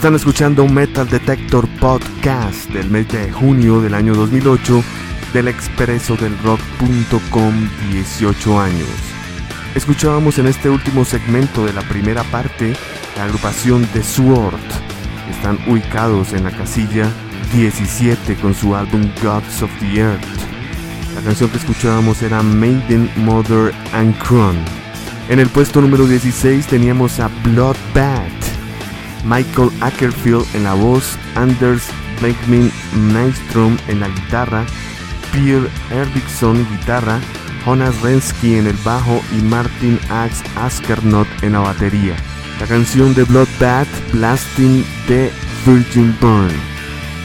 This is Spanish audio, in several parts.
Están escuchando Metal Detector Podcast del mes de junio del año 2008 del expreso del rock.com 18 años. Escuchábamos en este último segmento de la primera parte la agrupación The Sword. Están ubicados en la casilla 17 con su álbum Gods of the Earth. La canción que escuchábamos era Maiden, Mother and Crown. En el puesto número 16 teníamos a Bloodbath. Michael Ackerfield en la voz, Anders Beckman Nystrom en la guitarra, Pierre Erdickson guitarra, Jonas Rensky en el bajo y Martin Axe Askernot en la batería. La canción de Bloodbath, Blasting the Virgin Burn.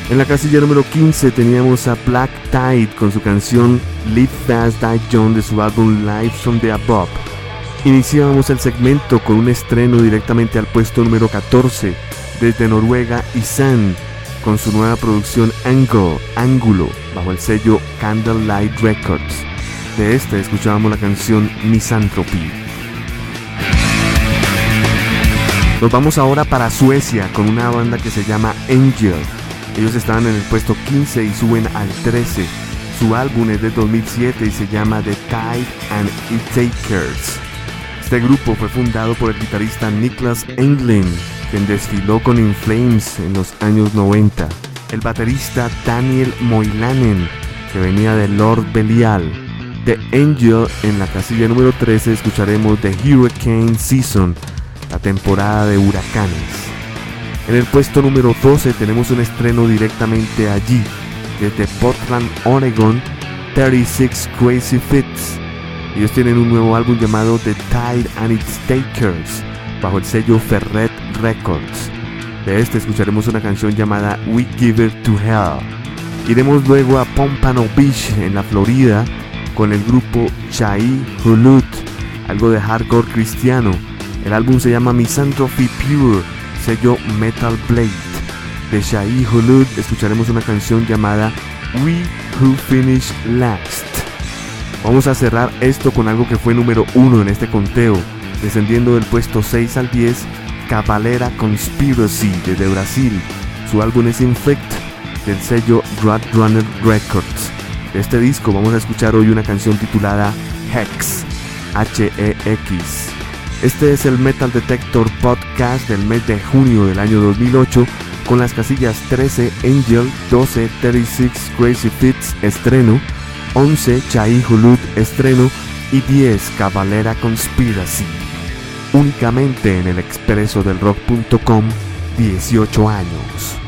En la casilla número 15 teníamos a Black Tide con su canción Live Fast Die John de su álbum Live from the Above. Iniciábamos el segmento con un estreno directamente al puesto número 14 desde Noruega Isan con su nueva producción Angle, Ángulo bajo el sello Candlelight Records. De este escuchábamos la canción Misanthropy. Nos vamos ahora para Suecia con una banda que se llama Angel. Ellos estaban en el puesto 15 y suben al 13. Su álbum es de 2007 y se llama The Tide and It Takers. Este grupo fue fundado por el guitarrista Niklas Englund, quien desfiló con In Flames en los años 90. El baterista Daniel Moilanen, que venía de Lord Belial. The Angel en la casilla número 13 escucharemos The Hurricane Season, la temporada de huracanes. En el puesto número 12 tenemos un estreno directamente allí, desde Portland, Oregon, 36 Crazy Fits ellos tienen un nuevo álbum llamado The Tide and Its Takers, bajo el sello Ferret Records. De este escucharemos una canción llamada We Give It to Hell. Iremos luego a Pompano Beach, en la Florida, con el grupo Chai Hulut, algo de hardcore cristiano. El álbum se llama Misanthropy Pure, sello Metal Blade. De Chai Hulut escucharemos una canción llamada We Who Finish Last. Vamos a cerrar esto con algo que fue número uno en este conteo, descendiendo del puesto 6 al 10, Cavalera Conspiracy desde Brasil. Su álbum es Infect del sello Runner Records. De este disco vamos a escuchar hoy una canción titulada Hex, H-E-X. Este es el Metal Detector Podcast del mes de junio del año 2008 con las casillas 13 Angel, 12 36 Crazy Fits estreno, 11 Chai Hulut estreno y 10 Cavalera Conspiracy. Únicamente en el expreso del rock.com 18 años.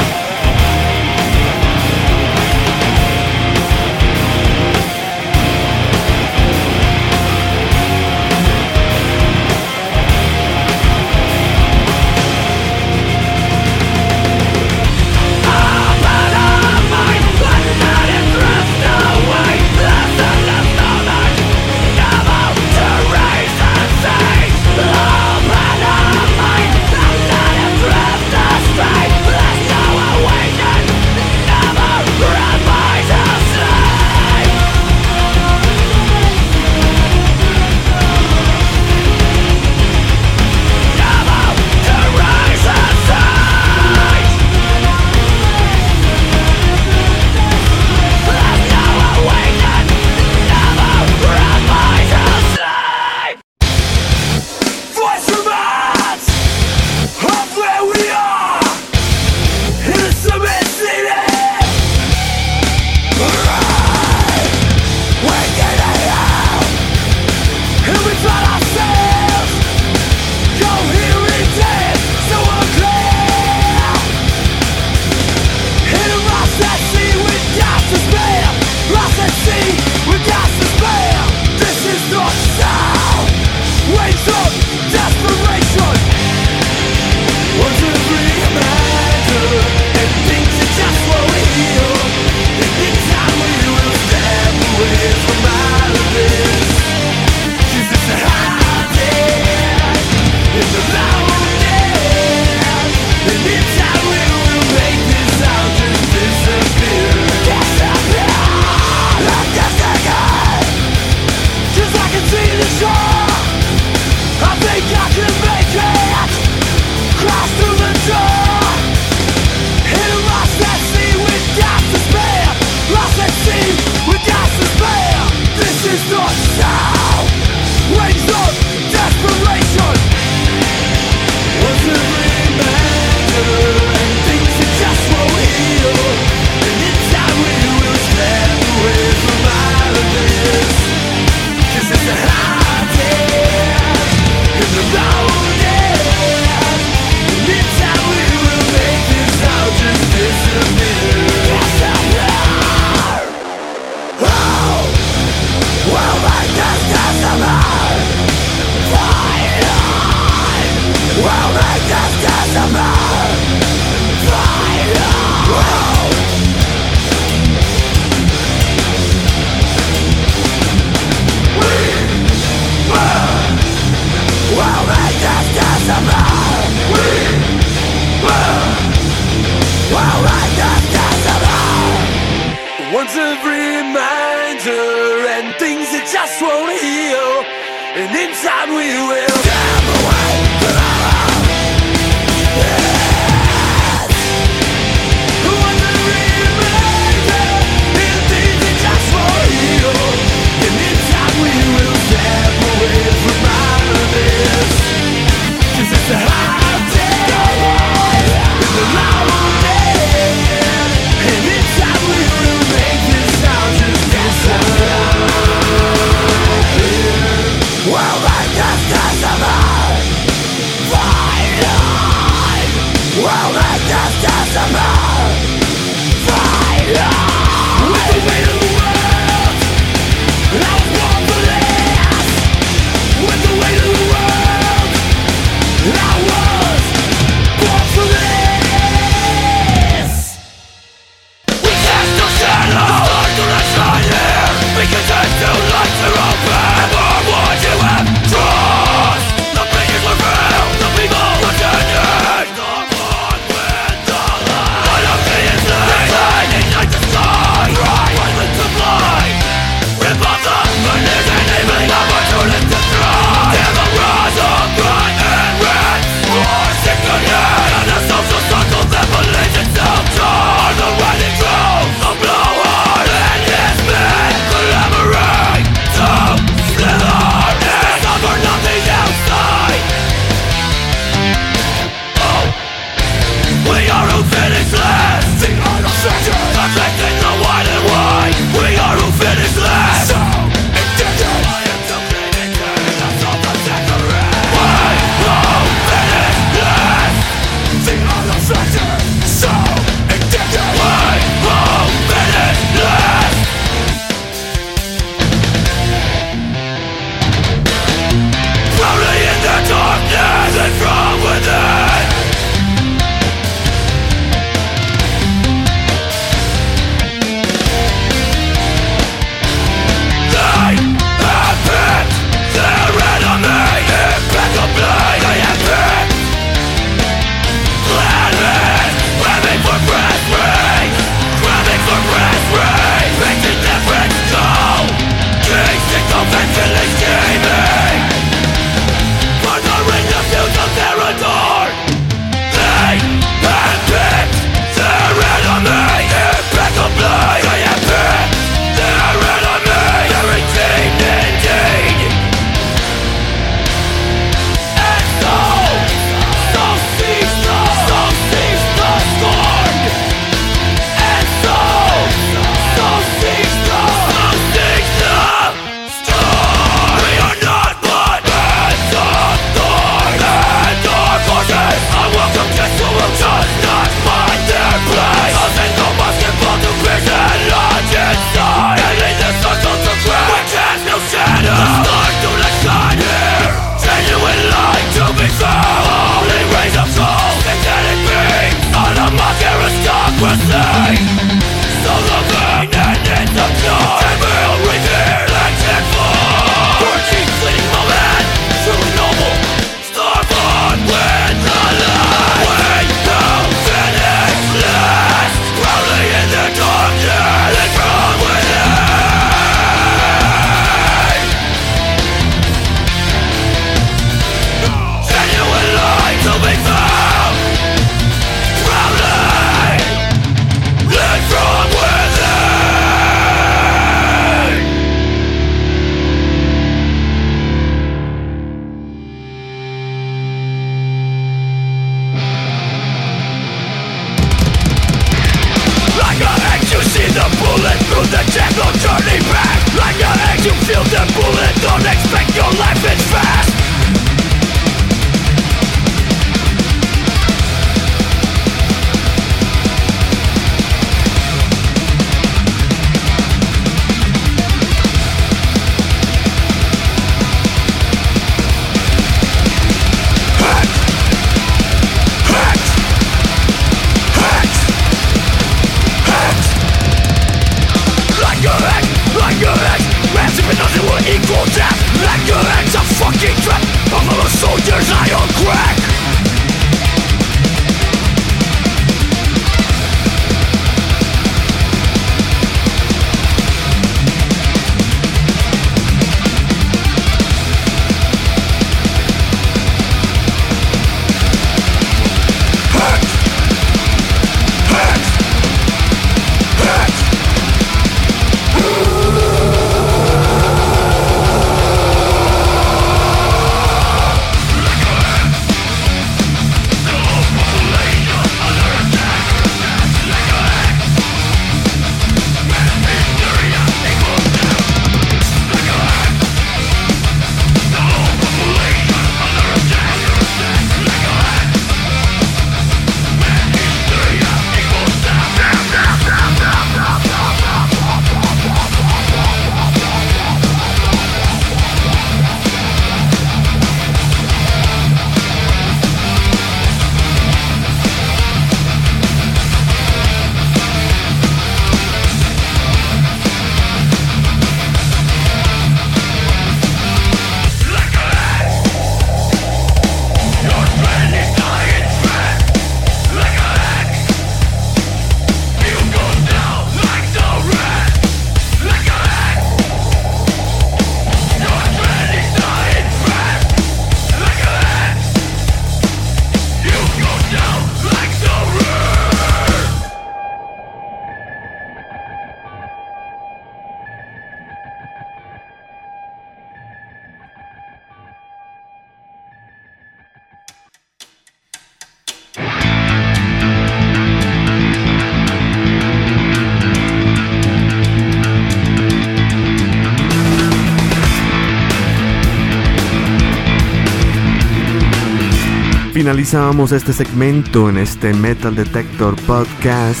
Finalizábamos este segmento en este Metal Detector Podcast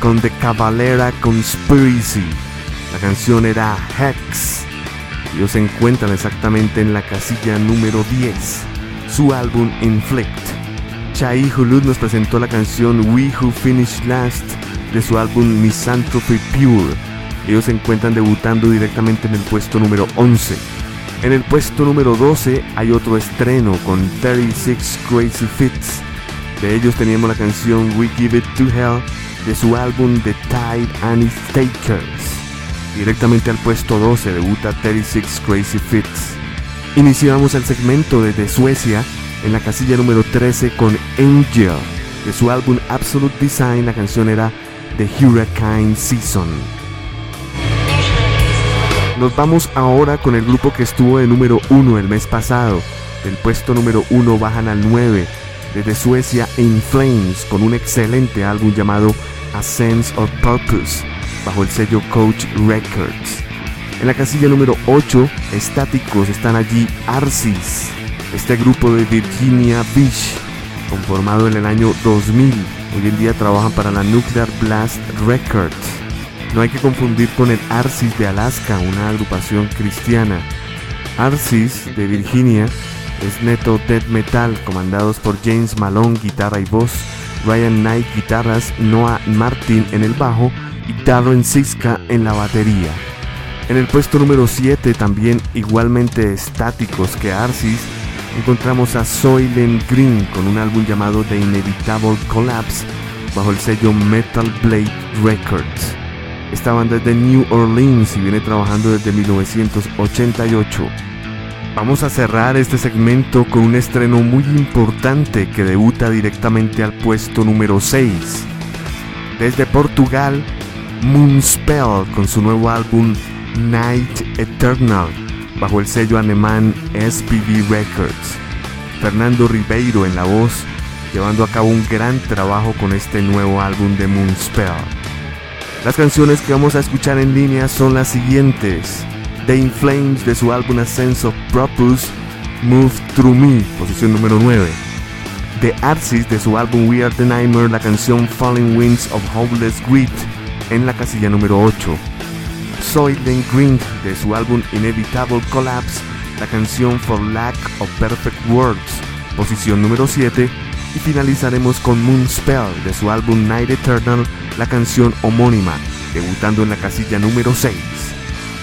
con The Cavalera Conspiracy. La canción era Hex. Ellos se encuentran exactamente en la casilla número 10, su álbum Inflict. Chai Hulud nos presentó la canción We Who Finish Last de su álbum Misanthropy Pure. Ellos se encuentran debutando directamente en el puesto número 11. En el puesto número 12 hay otro estreno con 36 Crazy Fits. De ellos teníamos la canción We Give It to Hell de su álbum The Tide and Its Takers. Directamente al puesto 12 debuta 36 Crazy Fits. Iniciamos el segmento desde Suecia en la casilla número 13 con Angel. De su álbum Absolute Design la canción era The Hurricane Season. Nos vamos ahora con el grupo que estuvo de número 1 el mes pasado. Del puesto número 1 bajan al 9. Desde Suecia In Flames con un excelente álbum llamado A Sense of Purpose bajo el sello Coach Records. En la casilla número 8, estáticos están allí Arsis, este grupo de Virginia Beach, conformado en el año 2000. Hoy en día trabajan para la Nuclear Blast Records. No hay que confundir con el Arsis de Alaska, una agrupación cristiana. Arsis de Virginia es neto death metal, comandados por James Malone, guitarra y voz, Ryan Knight, guitarras, Noah Martin en el bajo y Darren Siska en la batería. En el puesto número 7, también igualmente estáticos que Arsis, encontramos a Soylent Green con un álbum llamado The Inevitable Collapse bajo el sello Metal Blade Records. Esta banda es de New Orleans y viene trabajando desde 1988. Vamos a cerrar este segmento con un estreno muy importante que debuta directamente al puesto número 6. Desde Portugal, Moonspell con su nuevo álbum Night Eternal bajo el sello alemán SPV Records. Fernando Ribeiro en la voz, llevando a cabo un gran trabajo con este nuevo álbum de Moonspell. Las canciones que vamos a escuchar en línea son las siguientes. The Inflames de su álbum A Sense of Purpose, Move Through Me, posición número 9. The Arsis de su álbum We Are the Nightmare, la canción Falling Winds of Hopeless Greed, en la casilla número 8. Soylent Green de su álbum Inevitable Collapse, la canción For Lack of Perfect Words, posición número 7. Y finalizaremos con Moonspell de su álbum Night Eternal, la canción homónima, debutando en la casilla número 6.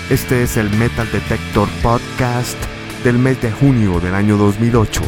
Este es el Metal Detector Podcast del mes de junio del año 2008.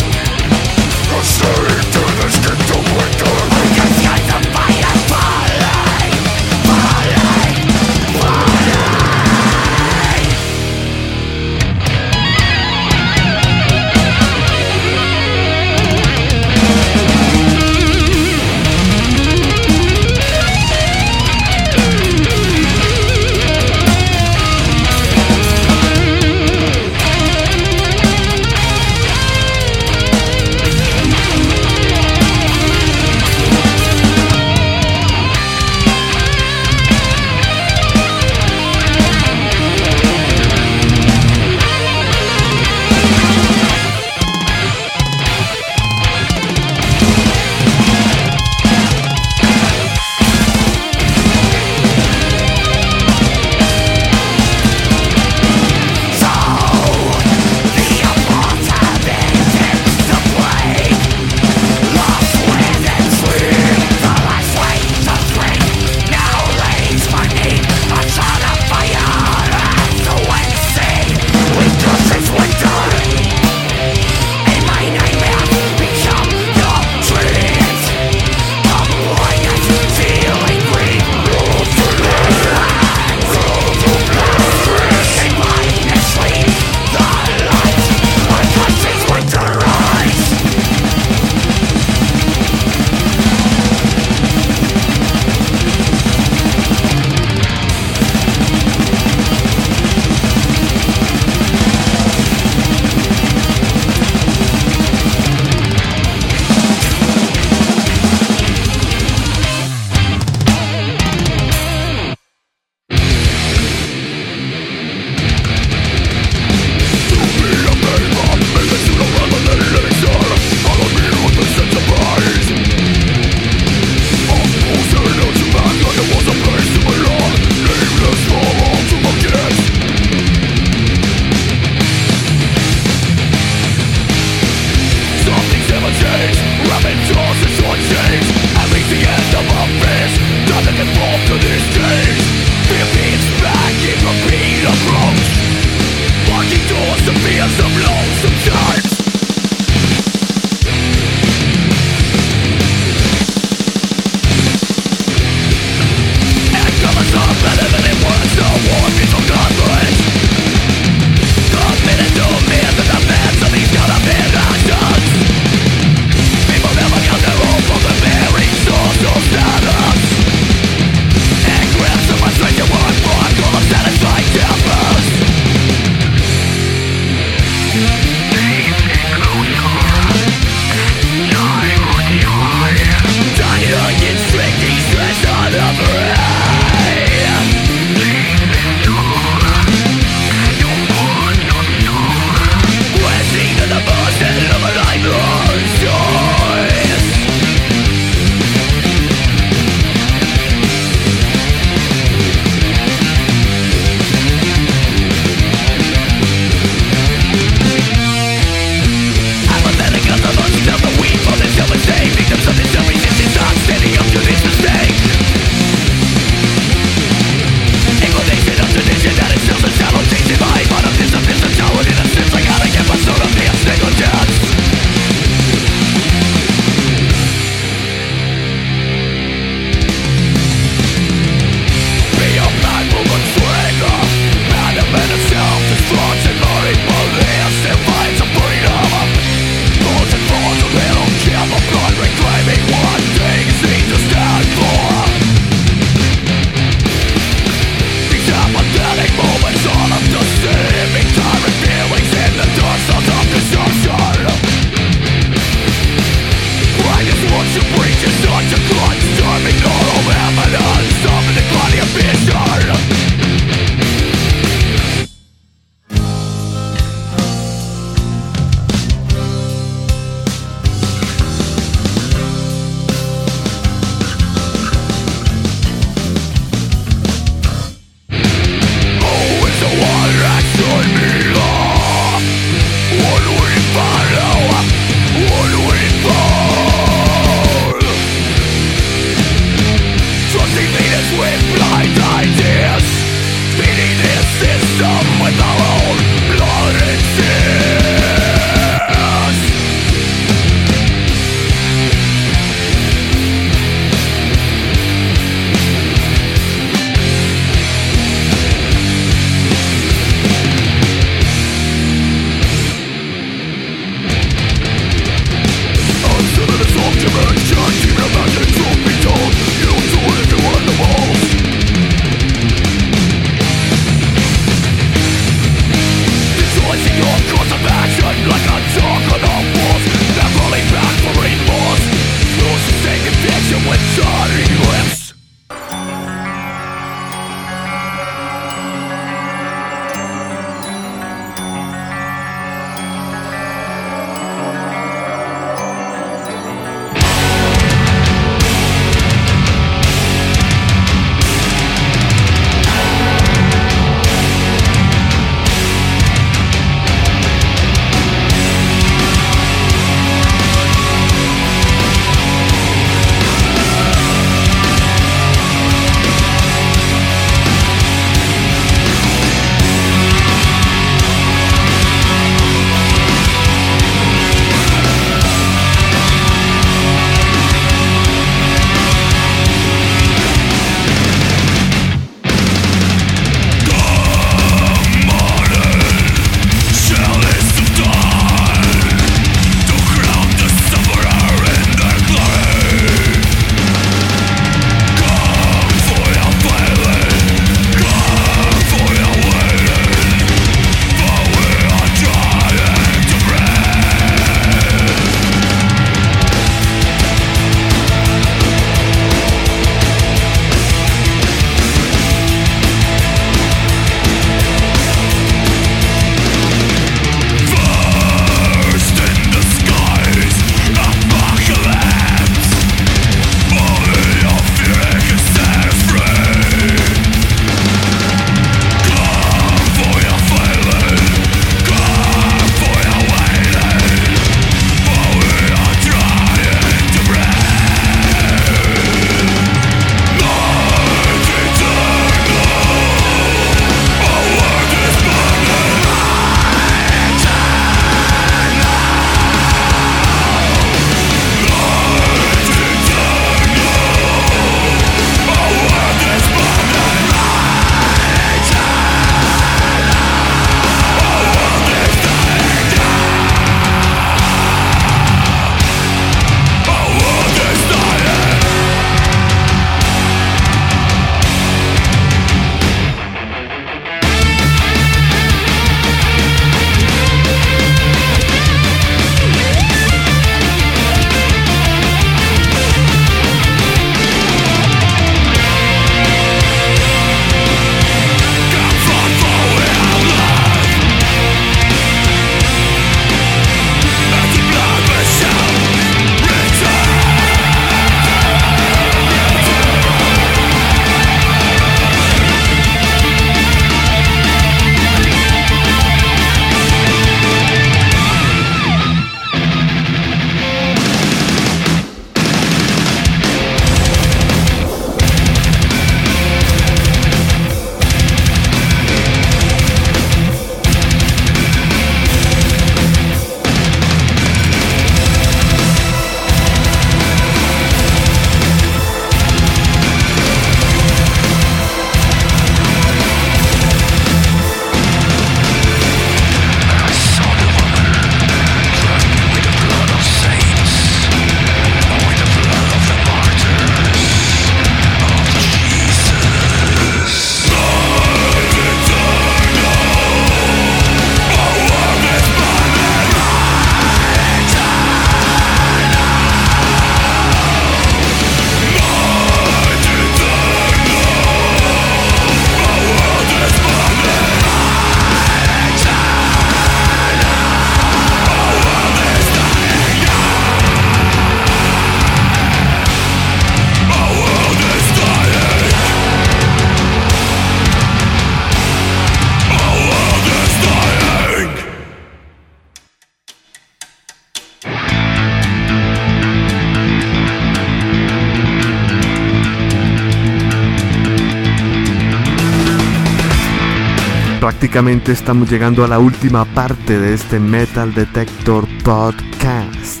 Estamos llegando a la última parte de este Metal Detector Podcast.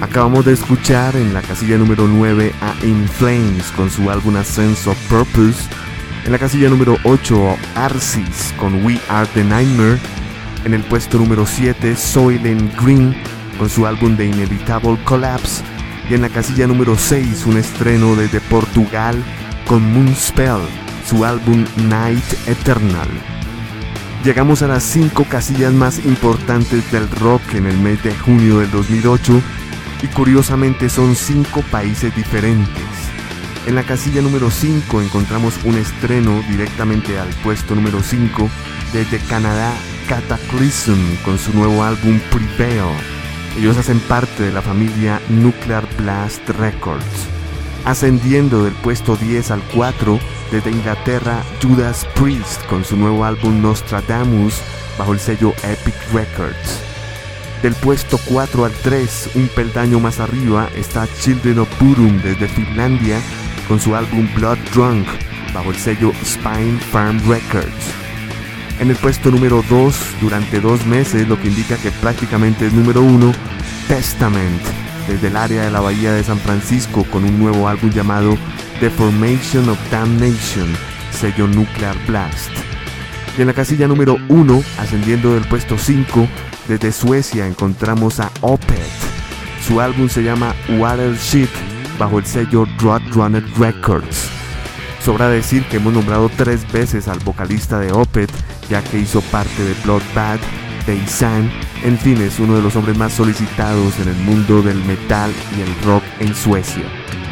Acabamos de escuchar en la casilla número 9 a In Flames con su álbum A Sense of Purpose. En la casilla número 8 Arsis con We Are the Nightmare. En el puesto número 7 Soylent Green con su álbum The Inevitable Collapse. Y en la casilla número 6 un estreno desde Portugal con Moonspell, su álbum Night Eternal. Llegamos a las 5 casillas más importantes del rock en el mes de junio del 2008 y curiosamente son cinco países diferentes. En la casilla número 5 encontramos un estreno directamente al puesto número 5 desde Canadá Cataclysm con su nuevo álbum Prevail. Ellos hacen parte de la familia Nuclear Blast Records. Ascendiendo del puesto 10 al 4 desde Inglaterra Judas Priest con su nuevo álbum Nostradamus bajo el sello Epic Records. Del puesto 4 al 3, un peldaño más arriba, está Children of Bodom desde Finlandia con su álbum Blood Drunk bajo el sello Spine Farm Records. En el puesto número 2 durante dos meses, lo que indica que prácticamente es número 1, Testament desde el área de la bahía de San Francisco con un nuevo álbum llamado The Formation of Damnation, sello Nuclear Blast. Y en la casilla número 1, ascendiendo del puesto 5, desde Suecia encontramos a Opeth. Su álbum se llama Watership bajo el sello Roadrunner Records. Sobra decir que hemos nombrado tres veces al vocalista de Opeth, ya que hizo parte de Bloodbath, de en fin, es uno de los hombres más solicitados en el mundo del metal y el rock en Suecia.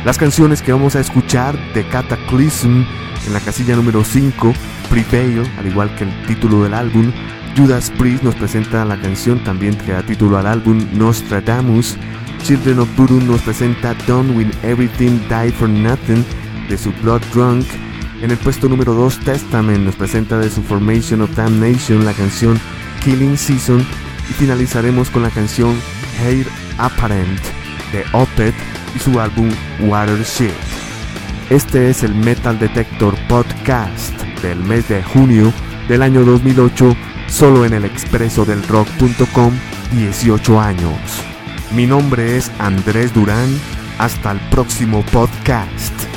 Las canciones que vamos a escuchar de Cataclysm en la casilla número 5, Prevail, al igual que el título del álbum, Judas Priest nos presenta la canción también que da título al álbum Nostradamus. Children of Bodom nos presenta Done With Everything Die For Nothing de su Blood Drunk. En el puesto número 2 Testament nos presenta de su Formation of Damnation la canción Killing Season. Y finalizaremos con la canción Hair Apparent de Opeth su álbum Watership. Este es el Metal Detector Podcast del mes de junio del año 2008 solo en el expreso del rock.com 18 años. Mi nombre es Andrés Durán, hasta el próximo podcast.